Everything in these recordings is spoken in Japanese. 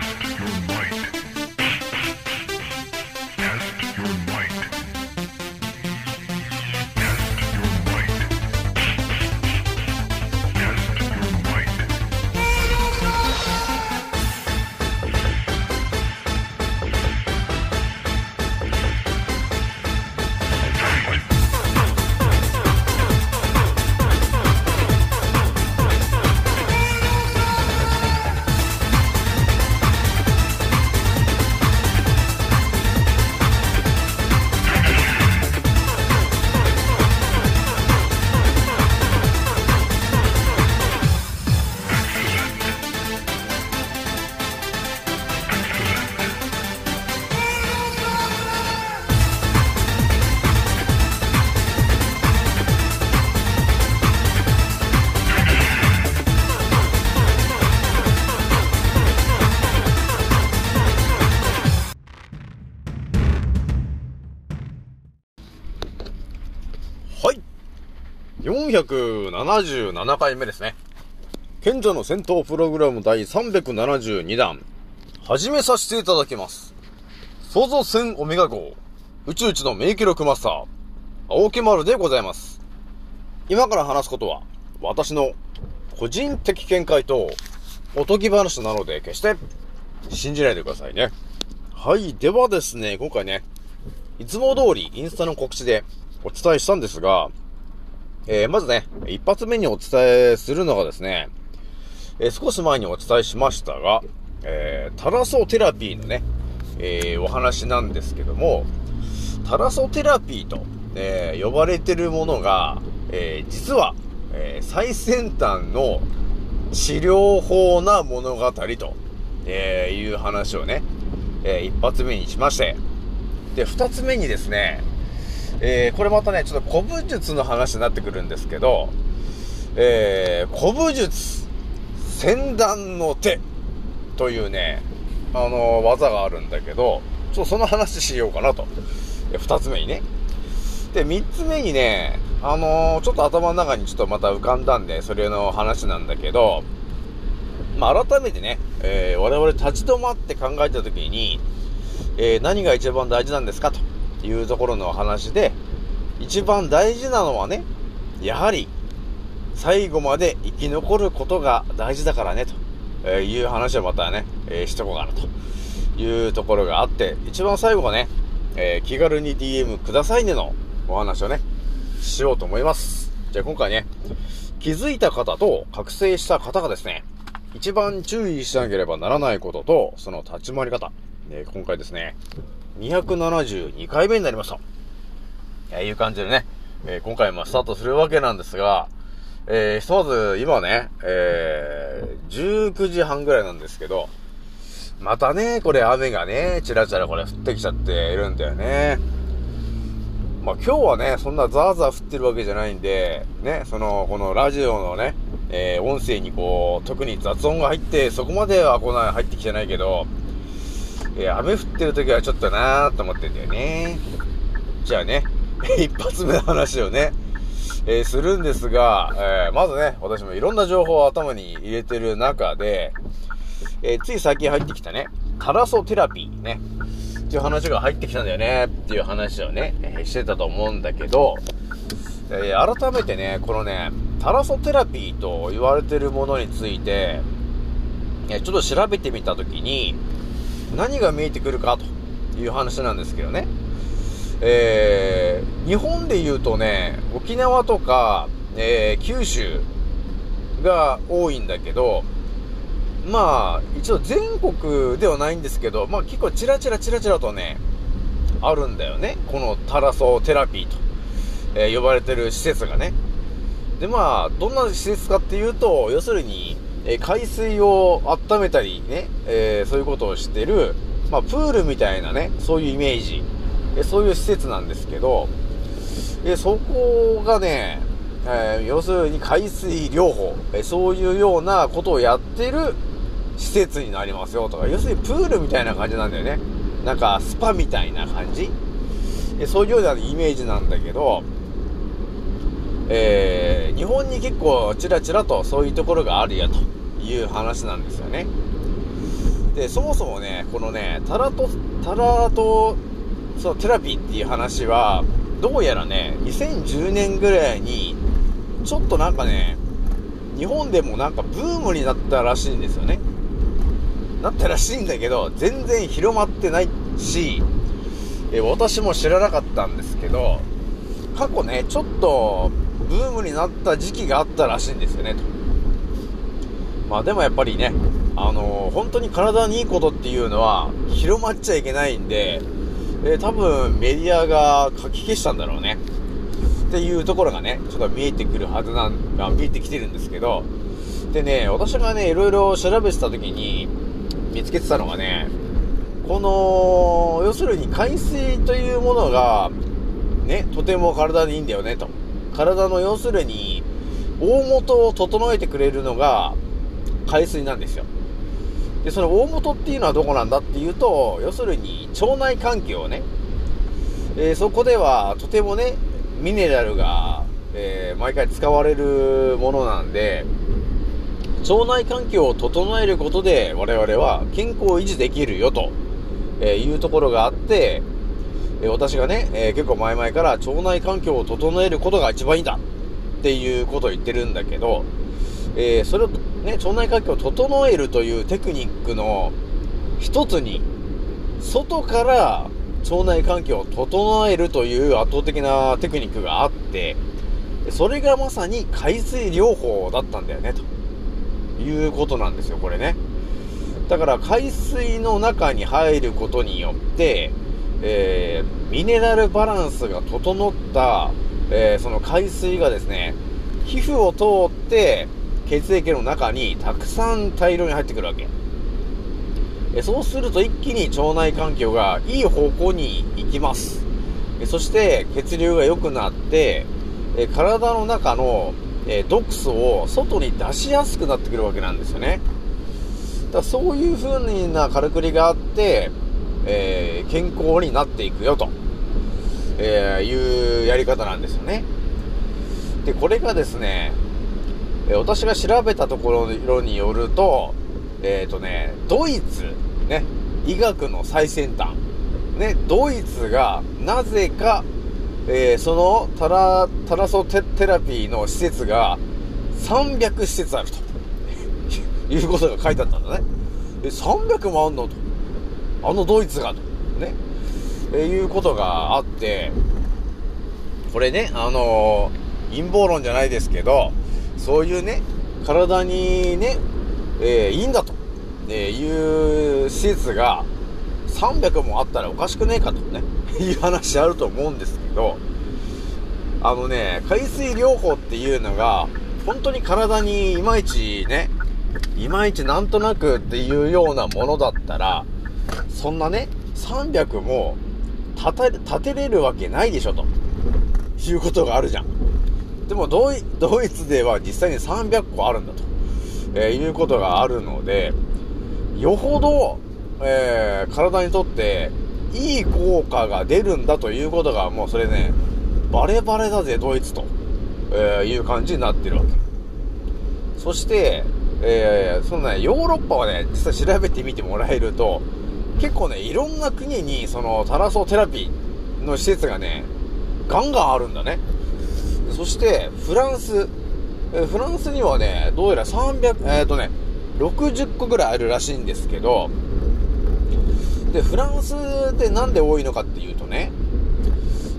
Test your might. 477回目ですね。賢者の戦闘プログラム第372弾、始めさせていただきます。創造戦オメガ号、宇宙一の名記録マスター、青木丸でございます。今から話すことは、私の個人的見解と、おとぎ話なので、決して信じないでくださいね。はい。ではですね、今回ね、いつも通りインスタの告知でお伝えしたんですが、えー、まずね、一発目にお伝えするのがですね、えー、少し前にお伝えしましたが、えー、タラソテラピーのね、え、お話なんですけども、タラソテラピーと、え、呼ばれてるものが、え、実は、え、最先端の治療法な物語と、え、いう話をね、え、一発目にしまして、で、二つ目にですね、えー、これまたね、ちょっと古武術の話になってくるんですけど、えー、古武術、先段の手というね、あの、技があるんだけど、ちょっとその話しようかなと。二つ目にね。で、三つ目にね、あのー、ちょっと頭の中にちょっとまた浮かんだんで、それの話なんだけど、まあ、改めてね、えー、我々立ち止まって考えたときに、えー、何が一番大事なんですかというところの話で、一番大事なのはね、やはり、最後まで生き残ることが大事だからね、という話をまたね、えー、しとこうかなというところがあって、一番最後はね、えー、気軽に DM くださいねのお話をね、しようと思います。じゃあ今回ね、気づいた方と覚醒した方がですね、一番注意しなければならないことと、その立ち回り方。えー、今回ですね、272回目になりました。えー、いう感じでね、えー、今回もスタートするわけなんですが、えー、ひとまず今ね、えー、19時半ぐらいなんですけど、またね、これ雨がね、ちらちらこれ降ってきちゃっているんだよね。まあ今日はね、そんなザーザー降ってるわけじゃないんで、ね、その、このラジオのね、えー、音声にこう、特に雑音が入って、そこまでは来ない、入ってきてないけど、えー、雨降ってる時はちょっとなーと思ってんだよね。じゃあね、一発目の話をね、えー、するんですが、えー、まずね、私もいろんな情報を頭に入れてる中で、えつい最近入ってきたね、タラソテラピーね、っていう話が入ってきたんだよね、っていう話をね、えしてたと思うんだけど、え改めてね、このね、タラソテラピーと言われてるものについて、えちょっと調べてみたときに、何が見えてくるかという話なんですけどね。えー、日本で言うとね、沖縄とか、えー、九州が多いんだけど、まあ、一応全国ではないんですけど、まあ結構チラチラチラチラとね、あるんだよね。このタラソーテラピーと、えー、呼ばれてる施設がね。でまあ、どんな施設かっていうと、要するに、え、海水を温めたりね、えー、そういうことをしてる、まあプールみたいなね、そういうイメージ。えそういう施設なんですけど、えそこがね、えー、要するに海水療法、えそういうようなことをやってる施設になりますよとか、要するにプールみたいな感じなんだよね。なんかスパみたいな感じ。えそういうようなイメージなんだけど、えー、日本に結構ちらちらとそういうところがあるよという話なんですよね。で、そもそもね、このね、タラと、タラと、そのテラピーっていう話は、どうやらね、2010年ぐらいに、ちょっとなんかね、日本でもなんかブームになったらしいんですよね。なったらしいんだけど、全然広まってないし、え私も知らなかったんですけど、過去ね、ちょっとブームになった時期があったらしいんですよね、と。まあでもやっぱりね、あのー、本当に体にいいことっていうのは広まっちゃいけないんで、えー、多分メディアが書き消したんだろうね。っていうところがね、ちょっと見えてくるはずなん、あ見えてきてるんですけど、でね、私がね、いろいろ調べてた時に見つけてたのがね、この、要するに海水というものが、ね、とても体にいいんだよね、と。体の要するに、大元を整えてくれるのが海水なんですよ。で、その大元っていうのはどこなんだっていうと、要するに腸内環境をね、えー、そこではとてもね、ミネラルが、えー、毎回使われるものなんで、腸内環境を整えることで我々は健康を維持できるよと、えいうところがあって、え私がね、え結構前々から腸内環境を整えることが一番いいんだっていうことを言ってるんだけど、え、それをね、腸内環境を整えるというテクニックの一つに、外から腸内環境を整えるという圧倒的なテクニックがあって、それがまさに海水療法だったんだよね、ということなんですよ、これね。だから海水の中に入ることによって、えー、ミネラルバランスが整った、えー、その海水がですね、皮膚を通って、血液の中にたくさん大量に入ってくるわけ。えそうすると一気に腸内環境がいい方向に行きます。えそして血流が良くなって、え体の中の、え毒素を外に出しやすくなってくるわけなんですよね。だそういう風なからくりがあって、えー、健康になっていくよと、えー、いうやり方なんですよね。で、これがですね、え私が調べたところによると、えっ、ー、とね、ドイツ、ね、医学の最先端、ね、ドイツがなぜか、えー、そのタラ、タラソテラピーの施設が300施設あるということが書いてあったんだね。え、300もあんのと。あのドイツがと。ね。え、いうことがあって、これね、あのー、陰謀論じゃないですけど、そういうね、体にね、えー、いいんだと、えいう施設が300もあったらおかしくねえかとね、いう話あると思うんですけど、あのね、海水療法っていうのが、本当に体にいまいちね、いまいちなんとなくっていうようなものだったら、そんなね、300も立て、立てれるわけないでしょ、と。いうことがあるじゃん。でもドイ、ドイツでは実際に300個あるんだと、えー、いうことがあるので、よほど、えー、体にとっていい効果が出るんだということが、もうそれね、バレバレだぜ、ドイツと、えー、いう感じになってるわけ。そして、えー、そのね、ヨーロッパはね、実際調べてみてもらえると、結構ね、いろんな国に、その、タラソテラピーの施設がね、ガンガンあるんだね。そして、フランス。えフランスにはね、どうやら300、えっ、ー、とね、60個ぐらいあるらしいんですけど、で、フランスってなんで多いのかっていうとね、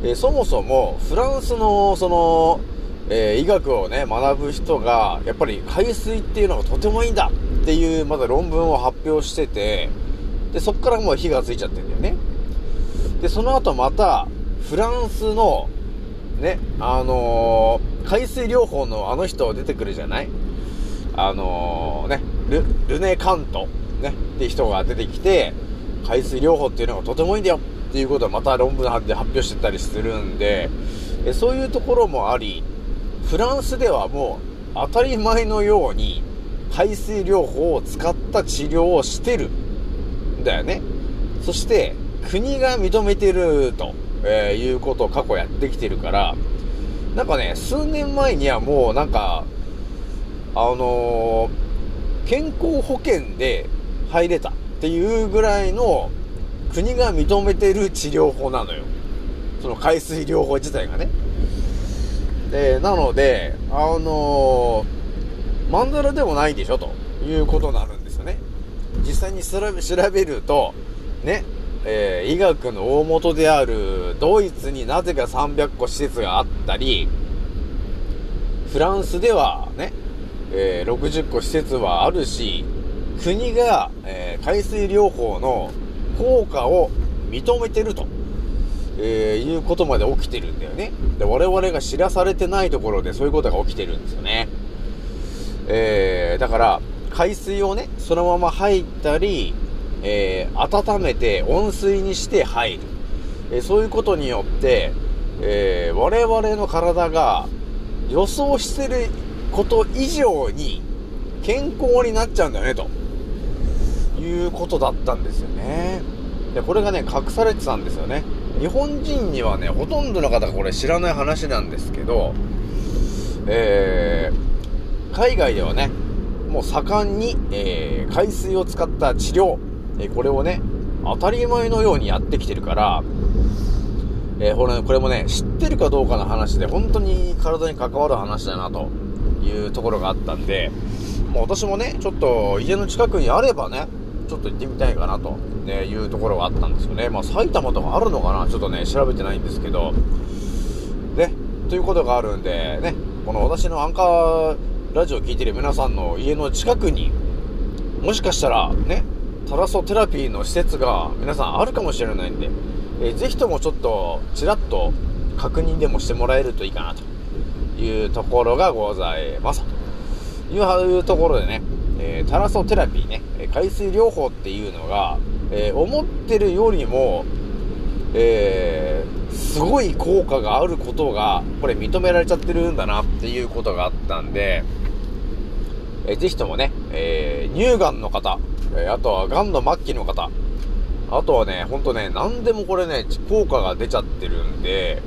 えー、そもそもフランスのその、えー、医学をね、学ぶ人が、やっぱり海水っていうのがとてもいいんだっていう、まだ論文を発表してて、で、そっからもう火がついちゃってるんだよね。で、その後また、フランスのね、あのー、海水療法のあの人出てくるじゃない？あのー、ね、ル、ルネ・カント、ね、って人が出てきて、海水療法っていうのがとてもいいんだよっていうことをまた論文で発表してたりするんで、えそういうところもあり、フランスではもう当たり前のように海水療法を使った治療をしてるんだよね。そして国が認めてると。えー、いうことを過去やってきてるから、なんかね、数年前にはもうなんか、あのー、健康保険で入れた。っていうぐらいの国が認めてる治療法なのよ。その海水療法自体がね。で、なので、あのー、マンダラでもないでしょということになるんですよね。実際に調べ調べると、ね、えー、医学の大元であるドイツになぜか300個施設があったり、フランスではね、えー、60個施設はあるし、国が、えー、海水療法の効果を認めてると、えー、いうことまで起きてるんだよね。で、我々が知らされてないところでそういうことが起きてるんですよね。えー、だから、海水をね、そのまま入ったり、えー、温めて温水にして入る。えー、そういうことによって、えー、我々の体が予想してること以上に健康になっちゃうんだよね、ということだったんですよね。で、これがね、隠されてたんですよね。日本人にはね、ほとんどの方がこれ知らない話なんですけど、えー、海外ではね、もう盛んに、えー、海水を使った治療、えこれをね、当たり前のようにやってきてるから、えー、これこれもね、知ってるかどうかの話で、本当に体に関わる話だな、というところがあったんで、もう私もね、ちょっと家の近くにあればね、ちょっと行ってみたいかなと、ね、いうところがあったんですよね。まあ、埼玉とかあるのかなちょっとね、調べてないんですけど、ね、ということがあるんで、ね、この私のアンカーラジオを聴いてる皆さんの家の近くに、もしかしたら、ね、タラソテラピーの施設が皆さんあるかもしれないんで、えー、ぜひともちょっとちらっと確認でもしてもらえるといいかなというところがございます。というところでね、えー、タラソテラピーね、海水療法っていうのが、えー、思ってるよりも、えー、すごい効果があることが、これ認められちゃってるんだなっていうことがあったんで、えー、ぜひともね、え、乳がんの方、えあとは、癌の末期の方。あとはね、ほんとね、何でもこれね、効果が出ちゃってるんで、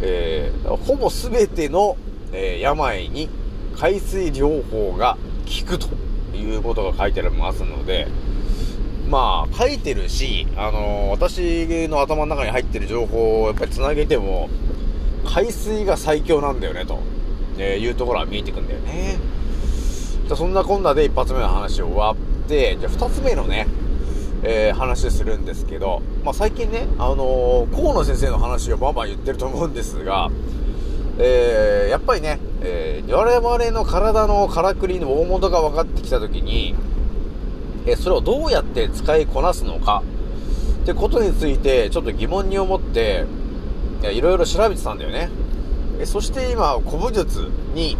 えー、ほぼ全ての、えー、病に海水療法が効くということが書いてありますので、まあ、書いてるし、あのー、私の頭の中に入ってる情報をやっぱり繋げても、海水が最強なんだよね、と、えいうところは見えてくんだよね。じゃそんなこんなで一発目の話を終わって、じゃあ二つ目のね、えー、話するんですけど、まあ、最近ね、あのー、河野先生の話をバンバン言ってると思うんですが、えー、やっぱりね、えー、我々の体のからくりの大元が分かってきたときに、えそれをどうやって使いこなすのか、ってことについて、ちょっと疑問に思って、いろいろ調べてたんだよね。えそして今、古武術に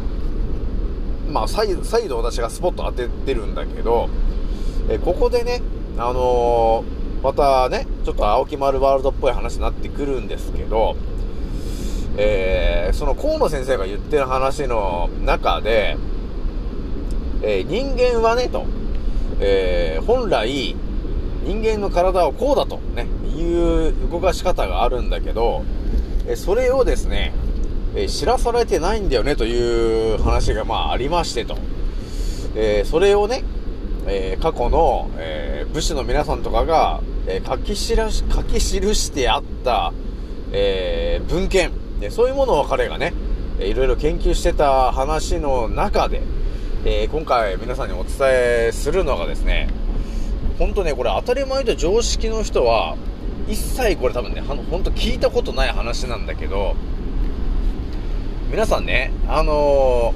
まあ、再再度私がスポット当ててるんだけど、えここでね、あのー、またね、ちょっと青木丸ワールドっぽい話になってくるんですけど、えー、その河野先生が言ってる話の中で、えー、人間はね、と、えー、本来、人間の体はこうだとね、いう動かし方があるんだけど、えそれをですね、え、知らされてないんだよねという話がまあありましてと。えー、それをね、えー、過去の、え武士の皆さんとかが、え書き記し、書き記してあった、え文献、で、そういうものを彼がね、いろいろ研究してた話の中で、え今回皆さんにお伝えするのがですね、ほんとね、これ当たり前と常識の人は、一切これ多分ね、ほんと聞いたことない話なんだけど、皆さんね、あの、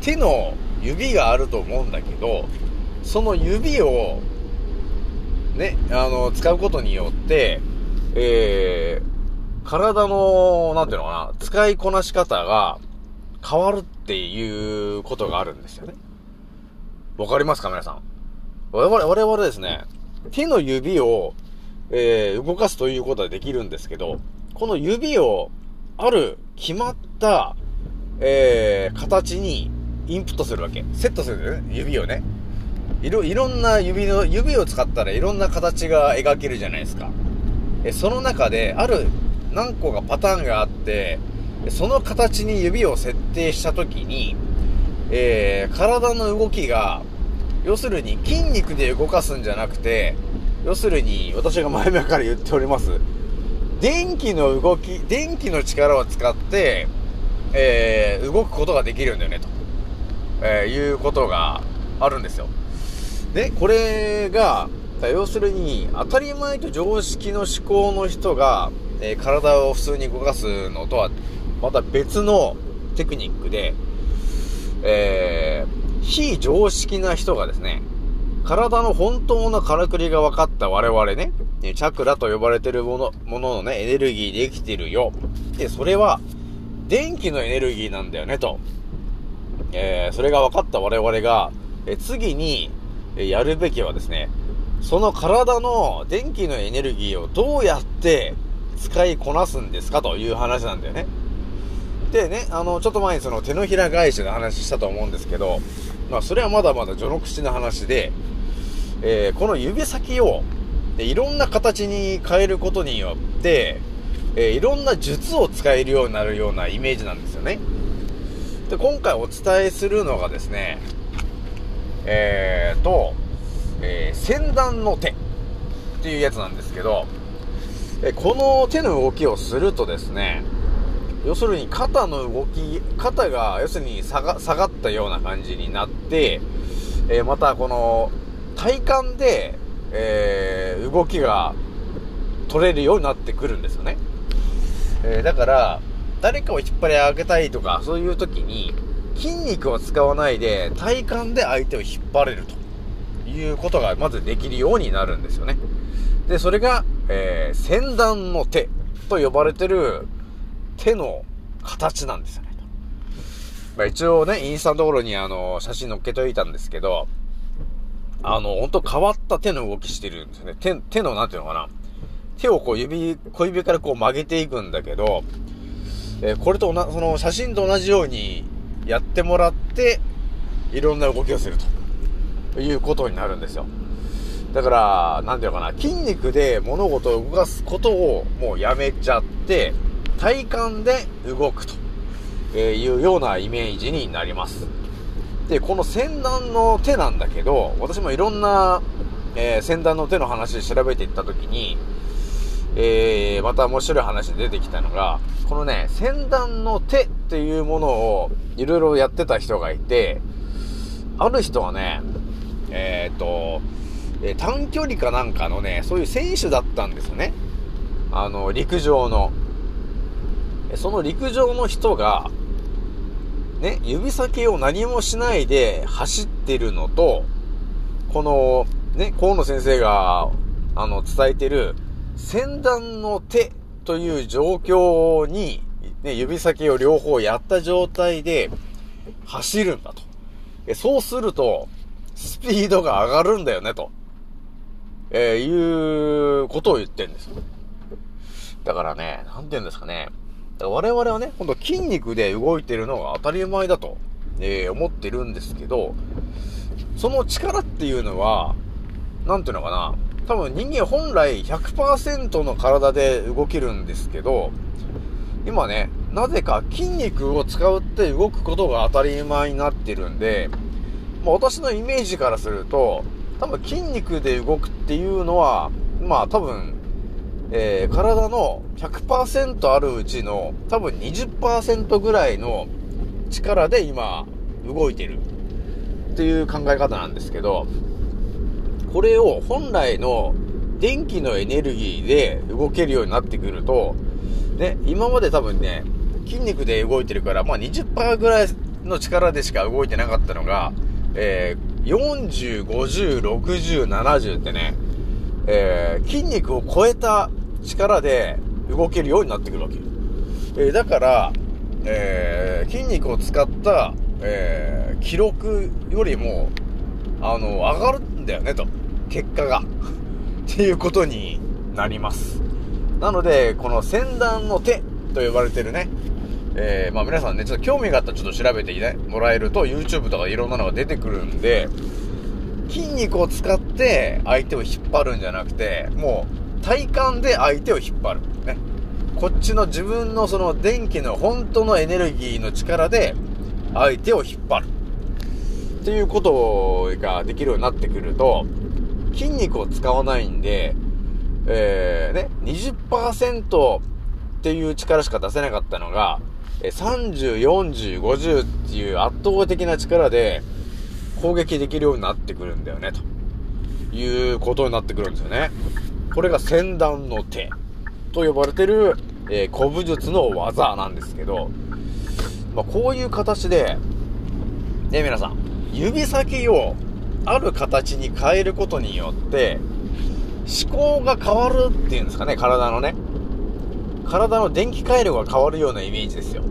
手の指があると思うんだけど、その指を、ね、あの、使うことによって、えー、体の、なんていうのかな、使いこなし方が変わるっていうことがあるんですよね。わかりますか皆さん？我々、我々ですね、手の指を、えー、動かすということはできるんですけど、この指をある決まった、えー、形にインプットするわけ。セットするんだよね、指をね。いろ、いろんな指の、指を使ったらいろんな形が描けるじゃないですか。え、その中で、ある何個かパターンがあって、その形に指を設定したときに、えー、体の動きが要するに筋肉で動かすんじゃなくて、要するに私が前々から言っております、電気の動き、電気の力を使って、えー、動くことができるんだよね、と、えー、いうことがあるんですよ。で、これが、要するに、当たり前と常識の思考の人が、えー、体を普通に動かすのとは、また別のテクニックで、えー、非常識な人がですね、体の本当のからくりが分かった我々ね、チャクラと呼ばれてるもの、もののね、エネルギーできてるよ。で、それは、電気のエネルギーなんだよね、と。えー、それが分かった我々が、え次に、やるべきはですね、その体の電気のエネルギーをどうやって使いこなすんですかという話なんだよね。でね、あの、ちょっと前にその手のひら返しの話したと思うんですけど、まあそれはまだまだ序の口の話で、えー、この指先をでいろんな形に変えることによって、えー、いろんな術を使えるようになるようなイメージなんですよね。で、今回お伝えするのがですね、えーと、えー、先端の手っていうやつなんですけど、えこの手の動きをするとですね、要するに肩の動き、肩が要するに下がったような感じになって、えー、またこの体幹で、えー、動きが取れるようになってくるんですよね。えー、だから、誰かを引っ張り上げたいとか、そういう時に、筋肉を使わないで体幹で相手を引っ張れるということがまずできるようになるんですよね。で、それが、えー、先端の手と呼ばれてる手の形なんですよね。まあ、一応ね、インスタのところにあの、写真載っけといたんですけど、あの、ほんと変わった手の動きしてるんですよね。手、手のなんていうのかな。手をこう指、小指からこう曲げていくんだけど、えー、これと同じ、その写真と同じようにやってもらって、いろんな動きをするということになるんですよ。だから、なんていうのかな、筋肉で物事を動かすことをもうやめちゃって、体幹で動くというようなイメージになります。で、この先端の手なんだけど、私もいろんな、えー、先端の手の話調べていったときに、えー、また面白い話出てきたのが、このね、先端の手っていうものをいろいろやってた人がいて、ある人はね、えっ、ー、と、え短距離かなんかのね、そういう選手だったんですよね。あの、陸上の。その陸上の人が、ね、指先を何もしないで走ってるのと、この、ね、河野先生が、あの、伝えてる、先端の手という状況に、ね、指先を両方やった状態で走るんだと。そうすると、スピードが上がるんだよね、と。えー、いうことを言ってんですよ。だからね、なんて言うんですかね。我々はね、ほんと筋肉で動いてるのが当たり前だと、えー、思ってるんですけど、その力っていうのは、なんていうのかな、多分人間本来100%の体で動けるんですけど、今ね、なぜか筋肉を使って動くことが当たり前になってるんで、まあ、私のイメージからすると、多分筋肉で動くっていうのは、まあ多分えー、体の100%あるうちの多分20%ぐらいの力で今動いてるっていう考え方なんですけど、これを本来の電気のエネルギーで動けるようになってくると、ね、今まで多分ね、筋肉で動いてるから、まあ20%ぐらいの力でしか動いてなかったのが、えー、40、50、60、70ってね、えー、筋肉を超えた力で動けるようになってくるわけ。えー、だから、えー、筋肉を使った、えー、記録よりも、あの、上がるんだよね、と。結果が。っていうことになります。なので、この先端の手と呼ばれてるね、えー、まあ皆さんね、ちょっと興味があったらちょっと調べて、ね、もらえると YouTube とかいろんなのが出てくるんで、筋肉を使って相手を引っ張るんじゃなくて、もう体感で相手を引っ張る。ね。こっちの自分のその電気の本当のエネルギーの力で相手を引っ張る。っていうことができるようになってくると、筋肉を使わないんで、えー、ね、20%っていう力しか出せなかったのが、30、40、50っていう圧倒的な力で攻撃できるようになってくるんだよね、ということになってくるんですよね。これが先段の手と呼ばれてる、えー、古武術の技なんですけど、まあ、こういう形で、ね、皆さん、指先をある形に変えることによって、思考が変わるっていうんですかね、体のね。体の電気回路が変わるようなイメージですよ。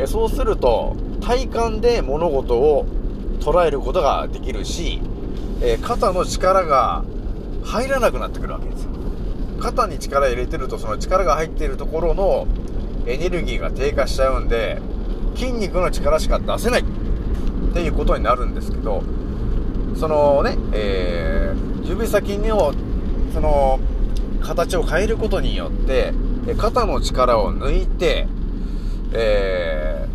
えそうすると、体感で物事を捉えることができるし、え肩の力が入らなくなってくるわけですよ。肩に力入れてると、その力が入っているところのエネルギーが低下しちゃうんで、筋肉の力しか出せないっていうことになるんですけど、そのね、えー、指先の、その、形を変えることによって、肩の力を抜いて、え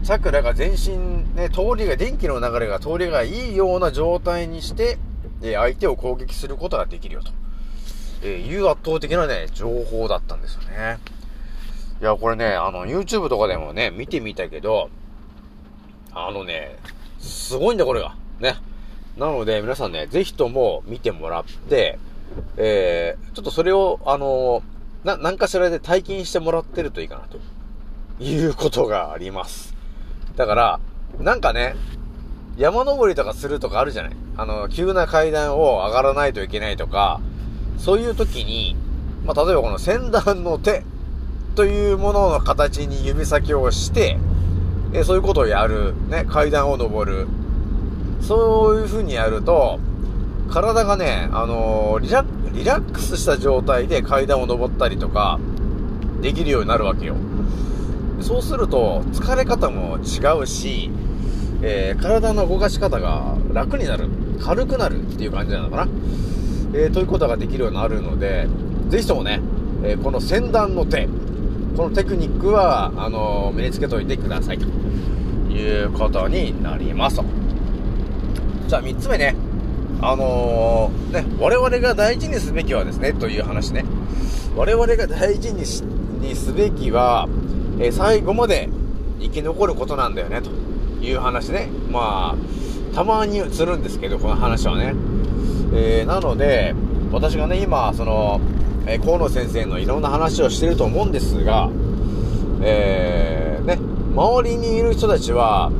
ー、チャクラが全身、ね、通りが、電気の流れが通りがいいような状態にして、え相手を攻撃することができるよと、えいう圧倒的なね、情報だったんですよね。いや、これね、あの、YouTube とかでもね、見てみたけど、あのね、すごいんだ、これが。ね。なので、皆さんね、ぜひとも見てもらって、えー、ちょっとそれを、あのな、なんかしらで体験してもらってるといいかな、ということがあります。だから、なんかね、山登りとかするとかあるじゃない？あの、急な階段を上がらないといけないとか、そういう時に、まあ、例えばこの先端の手というものの形に指先をして、えそういうことをやる。ね、階段を登る。そういう風にやると、体がね、あのー、リラックスした状態で階段を登ったりとか、できるようになるわけよ。そうすると、疲れ方も違うし、えー、体の動かし方が楽になる。軽くなるっていう感じなのかな。えー、ということができるようになるので、ぜひともね、えー、この先端の手、このテクニックは、あの身につけといてくださいということになります。じゃあ3つ目ね。あのー、ね、我々が大事にすべきはですね、という話ね。我々が大事にしにすべきは、えー、最後まで生き残ることなんだよね、という話ね。まあ、たまに映るんですけど、この話はね。えー、なので、私がね、今、その、え河野先生のいろんな話をしてると思うんですが、えー、ね、周りにいる人たちは、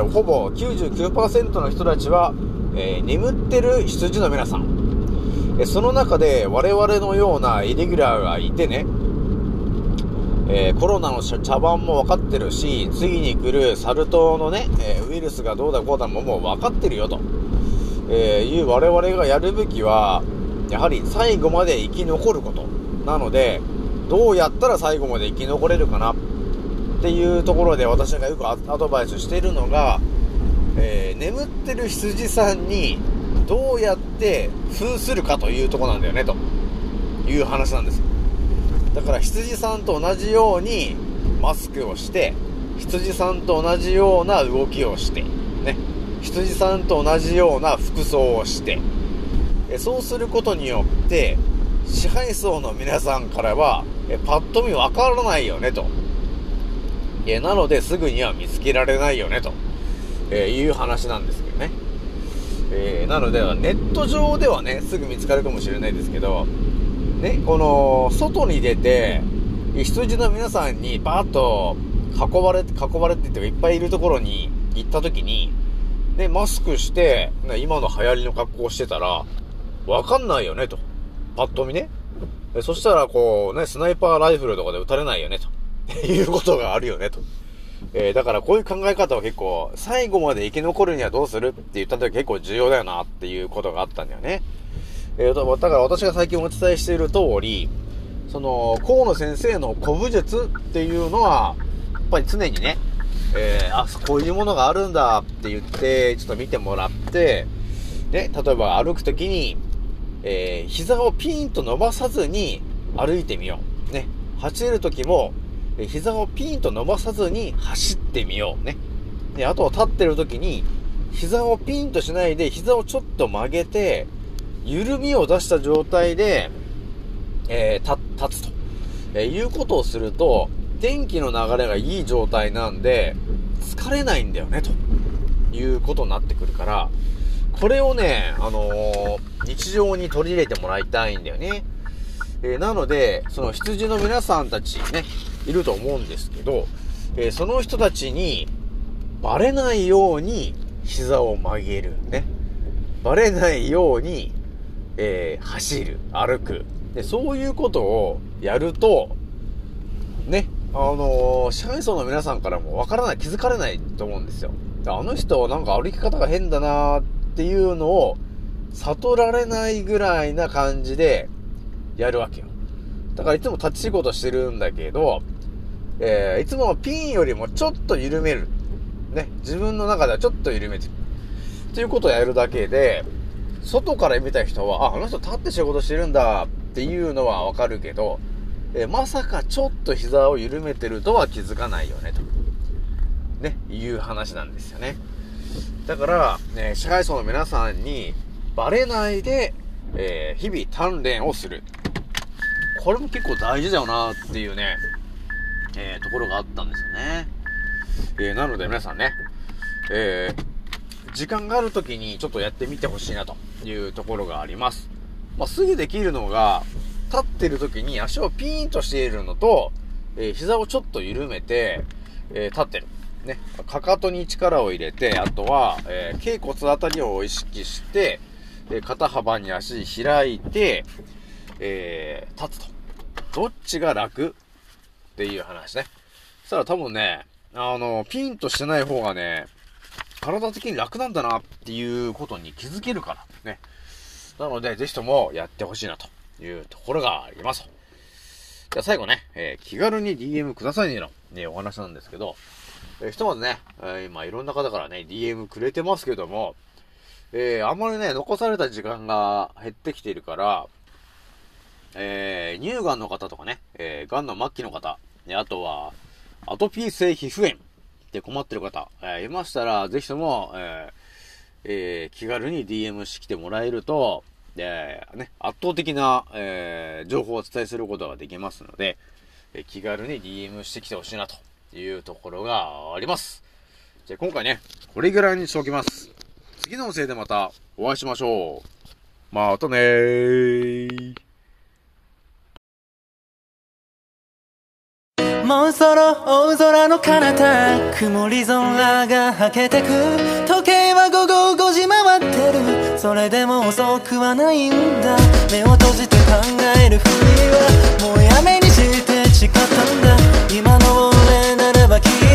ほぼ99%の人たちは、えー、眠ってる羊の皆さん。えその中で我々のようなイレギュラーがいてね、えー、コロナの茶番も分かってるし、次に来るサル痘のね、えー、ウイルスがどうだこうだももう分かってるよと、えいう我々がやるべきは、やはり最後まで生き残ること。なので、どうやったら最後まで生き残れるかなっていうところで私がよくアドバイスしているのが、え、眠ってる羊さんにどうやって扮するかというとこなんだよね、という話なんです。だから羊さんと同じようにマスクをして、羊さんと同じような動きをして、ね、羊さんと同じような服装をして、そうすることによって、支配層の皆さんからは、えパッと見わからないよね、と。えなので、すぐには見つけられないよね、と、えいう話なんですけどね。えー、なので、ネット上ではね、すぐ見つかるかもしれないですけど、ね、この、外に出て、羊の皆さんにバーッと囲われて、囲われてっていっぱいいるところに行った時に、ね、マスクして、今の流行りの格好をしてたら、わかんないよね、と。パッと見ね。そしたら、こうね、スナイパーライフルとかで撃たれないよね、と。いうことがあるよね、と。えー、だからこういう考え方は結構、最後まで生き残るにはどうするって言った時結構重要だよなっていうことがあったんだよね。えー、だから私が最近お伝えしている通り、その、河野先生の古武術っていうのは、やっぱり常にね、えー、あ、こういうものがあるんだって言って、ちょっと見てもらって、で、例えば歩くときに、えー、膝をピーンと伸ばさずに歩いてみよう。ね。走るときも、膝をピーンと伸ばさずに走ってみよう。ね。で、あとは立ってるときに、膝をピンとしないで、膝をちょっと曲げて、緩みを出した状態で、えー、立つと、えー、いうことをすると、電気の流れがいい状態なんで、疲れないんだよね、ということになってくるから、これをね、あのー、日常に取り入れてもらいたいんだよね。えー、なので、その羊の皆さんたちね、いると思うんですけど、えー、その人たちに、バレないように膝を曲げる。ね。バレないように、えー、走る、歩く。で、そういうことをやると、ね、あのー、支配層の皆さんからもわからない、気づかれないと思うんですよ。あの人なんか歩き方が変だなーっていうのを悟られないぐらいな感じでやるわけよ。だからいつも立ち仕事してるんだけど、えー、いつもピンよりもちょっと緩める。ね、自分の中ではちょっと緩めてる。っていうことをやるだけで、外から見た人は、あ、あの人立って仕事してるんだっていうのはわかるけど、えまさかちょっと膝を緩めてるとは気づかないよね、と。ね、いう話なんですよね。だから、ね、支配層の皆さんにバレないで、えー、日々鍛錬をする。これも結構大事だよなっていうね、えー、ところがあったんですよね。えー、なので皆さんね、えー、時間がある時にちょっとやってみてほしいなというところがあります。まあ、すぐできるのが、立ってる時に足をピーンとしているのと、えー、膝をちょっと緩めて、えー、立ってる。ね。かかとに力を入れて、あとは、えー、頸骨あたりを意識して、え肩幅に足開いて、え立つと。どっちが楽っていう話ね。そしたら多分ね、あの、ピンとしてない方がね、体的に楽なんだなっていうことに気づけるからね。なので、ぜひともやってほしいなというところがあります。じゃあ最後ね、えー、気軽に DM くださいねの、ね、お話なんですけど、えー、ひとまずね、えー、今いろんな方からね、DM くれてますけども、えー、あんまりね、残された時間が減ってきているから、えー、乳がんの方とかね、えー、がんの末期の方、あとは、アトピー性皮膚炎で困ってる方、えー、いましたら、ぜひとも、えーえー、気軽に DM してきてもらえると、え、ね、圧倒的な、えー、情報をお伝えすることができますので、えー、気軽に DM してきてほしいなというところがあります。じゃあ今回ね、これぐらいにしておきます。次のせいでまたお会いしましょう。またねー。もうそろ大空の彼方曇り空がはけてく。時計は午後5時回ってるそれでも遅くはないんだ。目を閉じて考えるふりはもうやめにして誓ったんだ。今の俺ならばきっと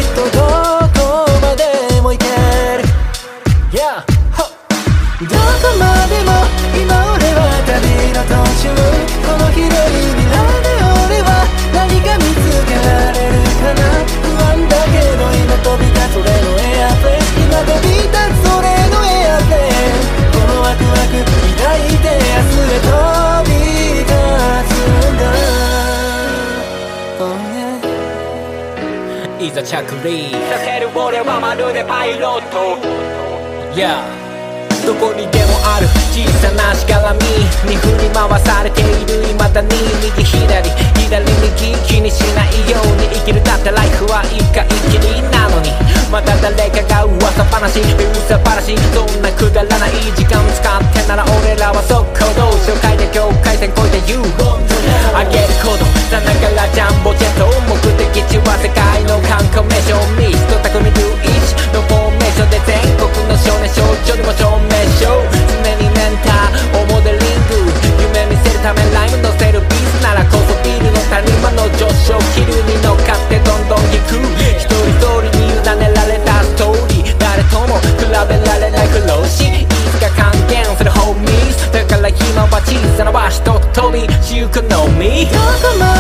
oh yeah、いざ着陸させる俺はまるでパイロット Yeah. どこにでもある小さなしがらみ。に振り回されている未だに右左左右気にしないように生きるだってライフは一回きりなのに。また誰かが噂話。噂話。そんなくだらない時間使ってなら俺らは速攻動紹介で境界線越えて言う。あげること。さながらジャンボジェ me.